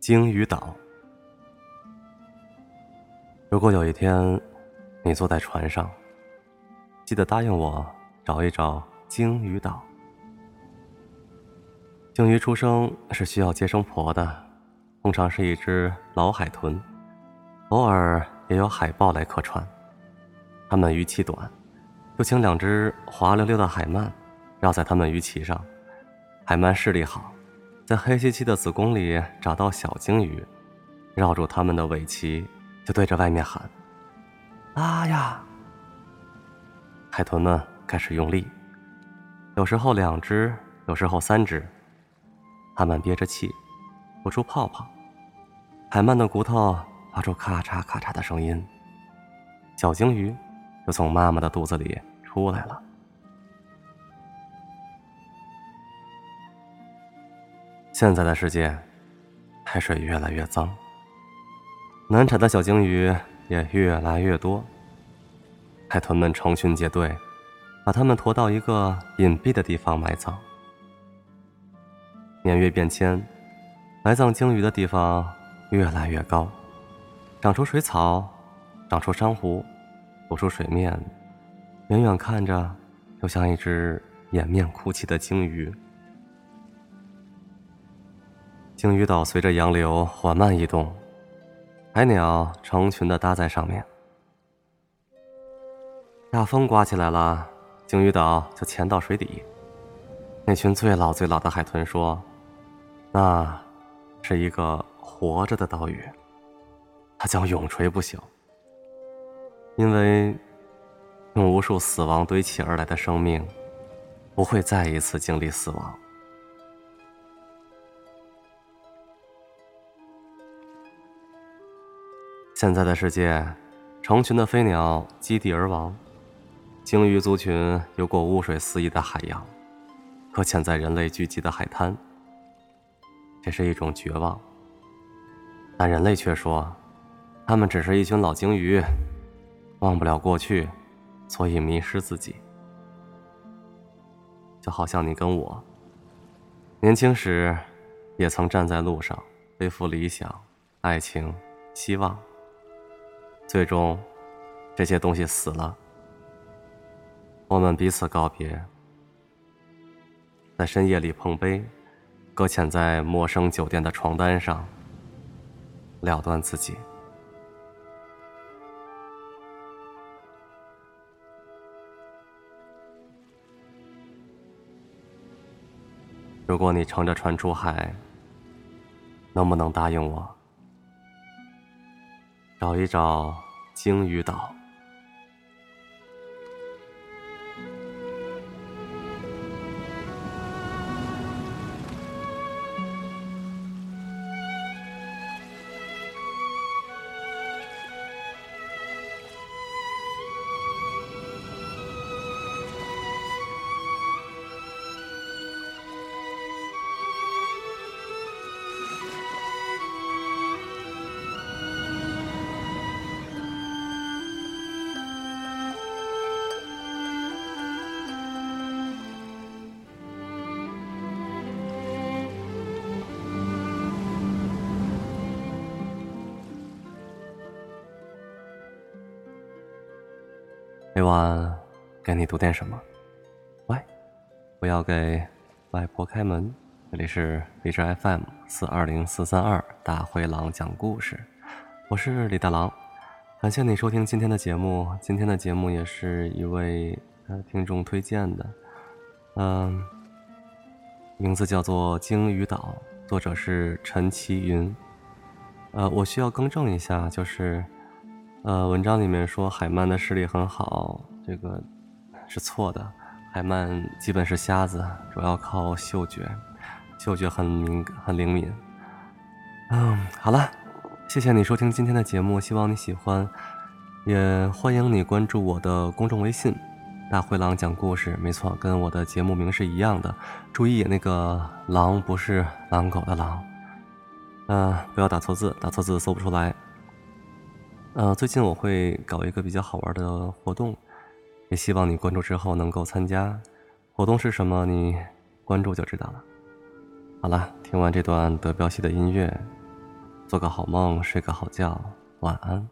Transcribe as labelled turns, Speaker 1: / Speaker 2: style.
Speaker 1: 鲸鱼岛。如果有一天你坐在船上，记得答应我找一找鲸鱼岛。鲸鱼出生是需要接生婆的，通常是一只老海豚，偶尔也有海豹来客串。它们鱼鳍短，就请两只滑溜溜的海鳗绕在它们鱼鳍上。海鳗视力好。在黑漆漆的子宫里找到小鲸鱼，绕住它们的尾鳍，就对着外面喊：“拉呀！”海豚们开始用力，有时候两只，有时候三只。它们憋着气，吐出泡泡，海鳗的骨头发出咔嚓咔嚓的声音，小鲸鱼就从妈妈的肚子里出来了。现在的世界，海水越来越脏，难产的小鲸鱼也越来越多。海豚们成群结队，把它们驮到一个隐蔽的地方埋葬。年月变迁，埋葬鲸鱼的地方越来越高，长出水草，长出珊瑚，浮出水面，远远看着，就像一只掩面哭泣的鲸鱼。鲸鱼岛随着洋流缓慢移动，海鸟成群的搭在上面。大风刮起来了，鲸鱼岛就潜到水底。那群最老最老的海豚说：“那是一个活着的岛屿，它将永垂不朽，因为用无数死亡堆砌而来的生命，不会再一次经历死亡。”现在的世界，成群的飞鸟击地而亡，鲸鱼族群游过污水四溢的海洋，搁浅在人类聚集的海滩。这是一种绝望，但人类却说，他们只是一群老鲸鱼，忘不了过去，所以迷失自己。就好像你跟我，年轻时，也曾站在路上，背负理想、爱情、希望。最终，这些东西死了。我们彼此告别，在深夜里碰杯，搁浅在陌生酒店的床单上，了断自己。如果你乘着船出海，能不能答应我？找一找鲸鱼岛。每晚给你读点什么？喂，不要给外婆开门。这里是荔枝 FM 四二零四三二大灰狼讲故事，我是李大狼。感谢你收听今天的节目。今天的节目也是一位听众推荐的，嗯，名字叫做《鲸鱼岛》，作者是陈其云。呃，我需要更正一下，就是。呃，文章里面说海曼的视力很好，这个是错的。海曼基本是瞎子，主要靠嗅觉，嗅觉很敏很灵敏。嗯，好了，谢谢你收听今天的节目，希望你喜欢，也欢迎你关注我的公众微信“大灰狼讲故事”。没错，跟我的节目名是一样的。注意，那个“狼”不是狼狗的“狼”，嗯，不要打错字，打错字搜不出来。呃，最近我会搞一个比较好玩的活动，也希望你关注之后能够参加。活动是什么？你关注就知道了。好了，听完这段德彪西的音乐，做个好梦，睡个好觉，晚安。